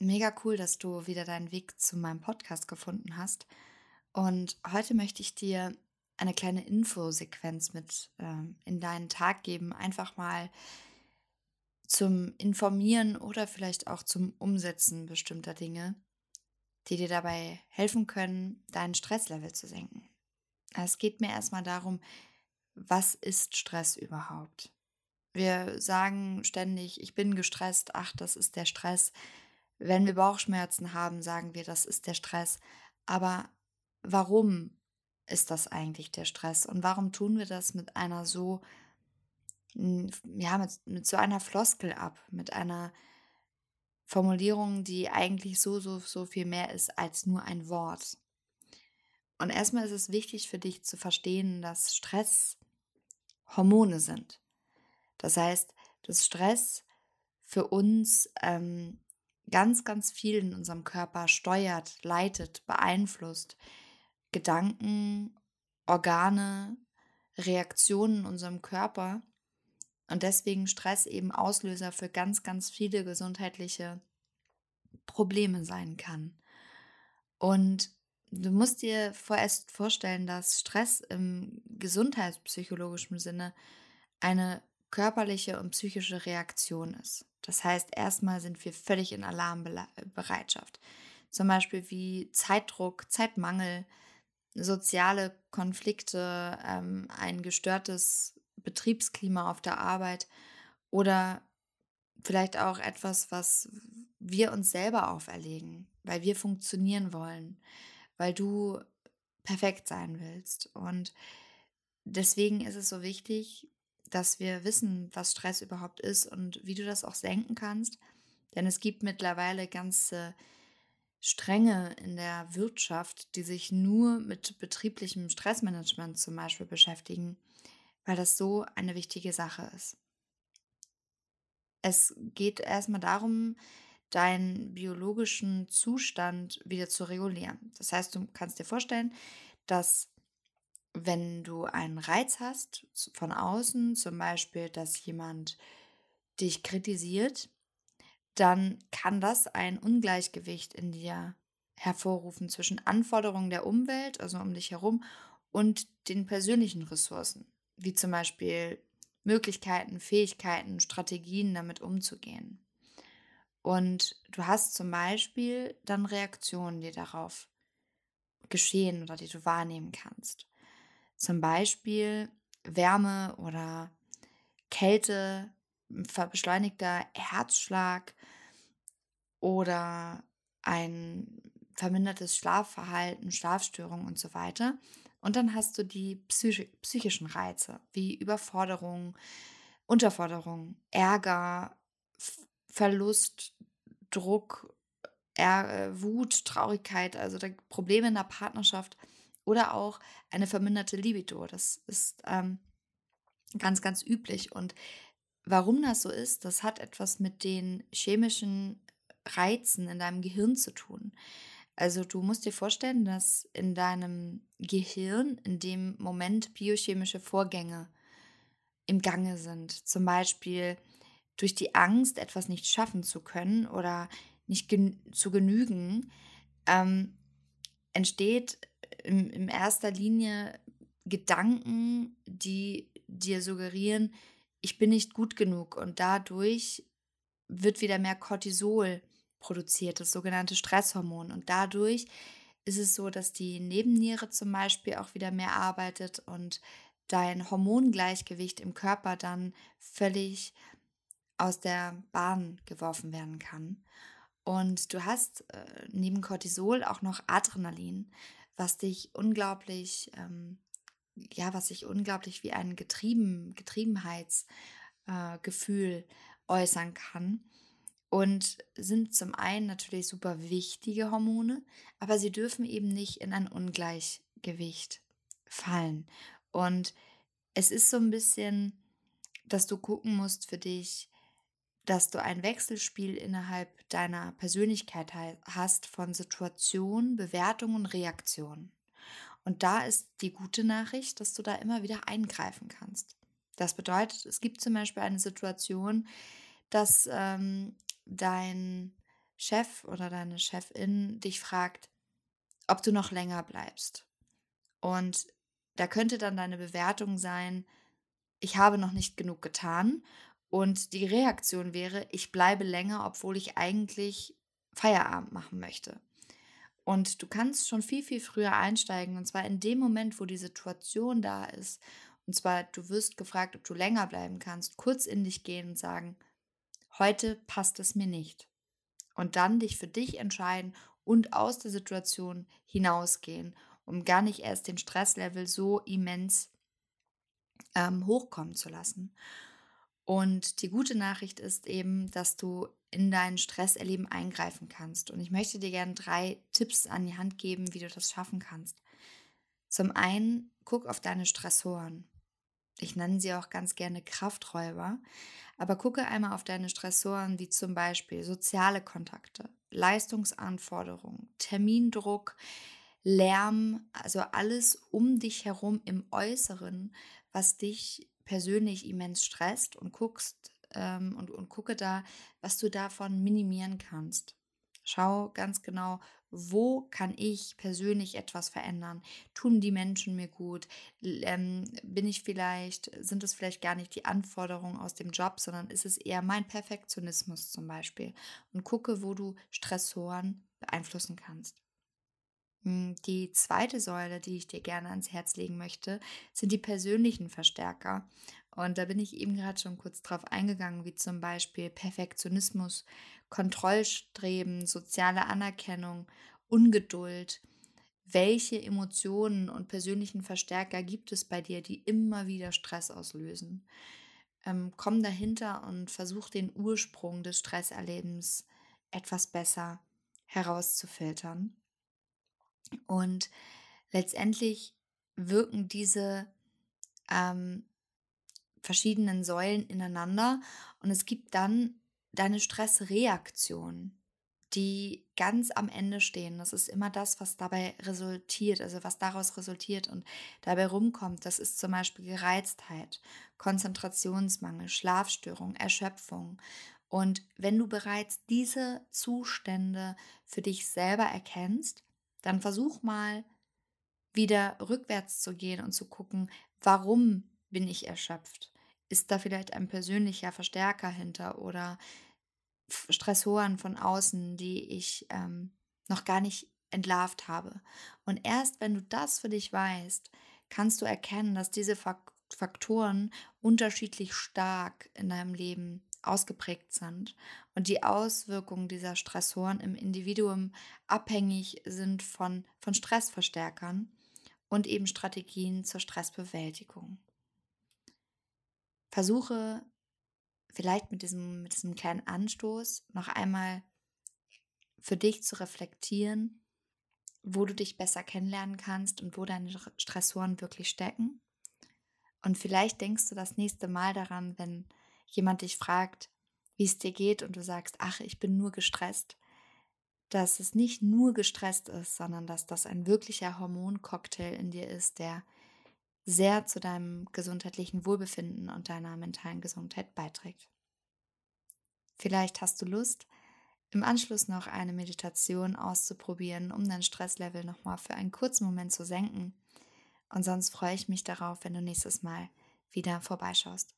mega cool, dass du wieder deinen Weg zu meinem Podcast gefunden hast. Und heute möchte ich dir eine kleine Infosequenz mit ähm, in deinen Tag geben. Einfach mal zum Informieren oder vielleicht auch zum Umsetzen bestimmter Dinge, die dir dabei helfen können, dein Stresslevel zu senken. Es geht mir erstmal darum, was ist Stress überhaupt? Wir sagen ständig, ich bin gestresst, ach, das ist der Stress. Wenn wir Bauchschmerzen haben, sagen wir, das ist der Stress. Aber warum ist das eigentlich der Stress? Und warum tun wir das mit einer so, ja, mit, mit so einer Floskel ab, mit einer Formulierung, die eigentlich so, so, so viel mehr ist als nur ein Wort? Und erstmal ist es wichtig für dich zu verstehen, dass Stress Hormone sind. Das heißt, dass Stress für uns ähm, ganz, ganz viel in unserem Körper steuert, leitet, beeinflusst. Gedanken, Organe, Reaktionen in unserem Körper. Und deswegen Stress eben Auslöser für ganz, ganz viele gesundheitliche Probleme sein kann. Und du musst dir vorerst vorstellen, dass Stress im gesundheitspsychologischen Sinne eine körperliche und psychische Reaktion ist. Das heißt, erstmal sind wir völlig in Alarmbereitschaft. Zum Beispiel wie Zeitdruck, Zeitmangel, soziale Konflikte, ähm, ein gestörtes Betriebsklima auf der Arbeit oder vielleicht auch etwas, was wir uns selber auferlegen, weil wir funktionieren wollen, weil du perfekt sein willst. Und deswegen ist es so wichtig, dass wir wissen, was Stress überhaupt ist und wie du das auch senken kannst. Denn es gibt mittlerweile ganze Stränge in der Wirtschaft, die sich nur mit betrieblichem Stressmanagement zum Beispiel beschäftigen, weil das so eine wichtige Sache ist. Es geht erstmal darum, deinen biologischen Zustand wieder zu regulieren. Das heißt, du kannst dir vorstellen, dass wenn du einen Reiz hast von außen, zum Beispiel, dass jemand dich kritisiert, dann kann das ein Ungleichgewicht in dir hervorrufen zwischen Anforderungen der Umwelt, also um dich herum, und den persönlichen Ressourcen, wie zum Beispiel Möglichkeiten, Fähigkeiten, Strategien damit umzugehen. Und du hast zum Beispiel dann Reaktionen, die darauf geschehen oder die du wahrnehmen kannst. Zum Beispiel Wärme oder Kälte, beschleunigter Herzschlag oder ein vermindertes Schlafverhalten, Schlafstörungen und so weiter. Und dann hast du die psychi psychischen Reize wie Überforderung, Unterforderung, Ärger, Verlust, Druck, er Wut, Traurigkeit, also Probleme in der Partnerschaft oder auch eine verminderte Libido. Das ist ähm, ganz, ganz üblich. Und warum das so ist, das hat etwas mit den chemischen Reizen in deinem Gehirn zu tun. Also du musst dir vorstellen, dass in deinem Gehirn in dem Moment biochemische Vorgänge im Gange sind. Zum Beispiel durch die Angst, etwas nicht schaffen zu können oder nicht gen zu genügen, ähm, entsteht in, in erster Linie Gedanken, die dir suggerieren, ich bin nicht gut genug und dadurch wird wieder mehr Cortisol produziert, das sogenannte Stresshormon. Und dadurch ist es so, dass die Nebenniere zum Beispiel auch wieder mehr arbeitet und dein Hormongleichgewicht im Körper dann völlig aus der Bahn geworfen werden kann. Und du hast äh, neben Cortisol auch noch Adrenalin, was dich unglaublich, ähm, ja, was sich unglaublich wie ein Getrieben, Getriebenheitsgefühl äh, äußern kann. Und sind zum einen natürlich super wichtige Hormone, aber sie dürfen eben nicht in ein Ungleichgewicht fallen. Und es ist so ein bisschen, dass du gucken musst für dich, dass du ein Wechselspiel innerhalb deiner Persönlichkeit hast von Situation, Bewertung und Reaktion. Und da ist die gute Nachricht, dass du da immer wieder eingreifen kannst. Das bedeutet, es gibt zum Beispiel eine Situation, dass ähm, dein Chef oder deine Chefin dich fragt, ob du noch länger bleibst. Und da könnte dann deine Bewertung sein, ich habe noch nicht genug getan. Und die Reaktion wäre, ich bleibe länger, obwohl ich eigentlich Feierabend machen möchte. Und du kannst schon viel, viel früher einsteigen. Und zwar in dem Moment, wo die Situation da ist. Und zwar, du wirst gefragt, ob du länger bleiben kannst. Kurz in dich gehen und sagen, heute passt es mir nicht. Und dann dich für dich entscheiden und aus der Situation hinausgehen, um gar nicht erst den Stresslevel so immens ähm, hochkommen zu lassen. Und die gute Nachricht ist eben, dass du in dein Stresserleben eingreifen kannst. Und ich möchte dir gerne drei Tipps an die Hand geben, wie du das schaffen kannst. Zum einen, guck auf deine Stressoren. Ich nenne sie auch ganz gerne Krafträuber. Aber gucke einmal auf deine Stressoren, wie zum Beispiel soziale Kontakte, Leistungsanforderungen, Termindruck, Lärm, also alles um dich herum im Äußeren, was dich persönlich immens stresst und guckst ähm, und, und gucke da, was du davon minimieren kannst. Schau ganz genau, wo kann ich persönlich etwas verändern? Tun die Menschen mir gut? Ähm, bin ich vielleicht, sind es vielleicht gar nicht die Anforderungen aus dem Job, sondern ist es eher mein Perfektionismus zum Beispiel? Und gucke, wo du Stressoren beeinflussen kannst. Hm, die zweite Säule, die ich dir gerne ans Herz legen möchte, sind die persönlichen Verstärker. Und da bin ich eben gerade schon kurz drauf eingegangen, wie zum Beispiel Perfektionismus, Kontrollstreben, soziale Anerkennung, Ungeduld. Welche Emotionen und persönlichen Verstärker gibt es bei dir, die immer wieder Stress auslösen? Ähm, komm dahinter und versuch den Ursprung des Stresserlebens etwas besser herauszufiltern. Und letztendlich wirken diese ähm, verschiedenen Säulen ineinander und es gibt dann deine Stressreaktion, die ganz am Ende stehen. Das ist immer das, was dabei resultiert, also was daraus resultiert und dabei rumkommt. Das ist zum Beispiel Gereiztheit, Konzentrationsmangel, Schlafstörung, Erschöpfung. Und wenn du bereits diese Zustände für dich selber erkennst, dann versuch mal wieder rückwärts zu gehen und zu gucken, warum bin ich erschöpft? Ist da vielleicht ein persönlicher Verstärker hinter oder Stressoren von außen, die ich ähm, noch gar nicht entlarvt habe? Und erst wenn du das für dich weißt, kannst du erkennen, dass diese Faktoren unterschiedlich stark in deinem Leben ausgeprägt sind und die Auswirkungen dieser Stressoren im Individuum abhängig sind von, von Stressverstärkern und eben Strategien zur Stressbewältigung. Versuche vielleicht mit diesem, mit diesem kleinen Anstoß noch einmal für dich zu reflektieren, wo du dich besser kennenlernen kannst und wo deine Stressoren wirklich stecken. Und vielleicht denkst du das nächste Mal daran, wenn jemand dich fragt, wie es dir geht und du sagst, ach, ich bin nur gestresst, dass es nicht nur gestresst ist, sondern dass das ein wirklicher Hormoncocktail in dir ist, der sehr zu deinem gesundheitlichen Wohlbefinden und deiner mentalen Gesundheit beiträgt. Vielleicht hast du Lust, im Anschluss noch eine Meditation auszuprobieren, um dein Stresslevel nochmal für einen kurzen Moment zu senken. Und sonst freue ich mich darauf, wenn du nächstes Mal wieder vorbeischaust.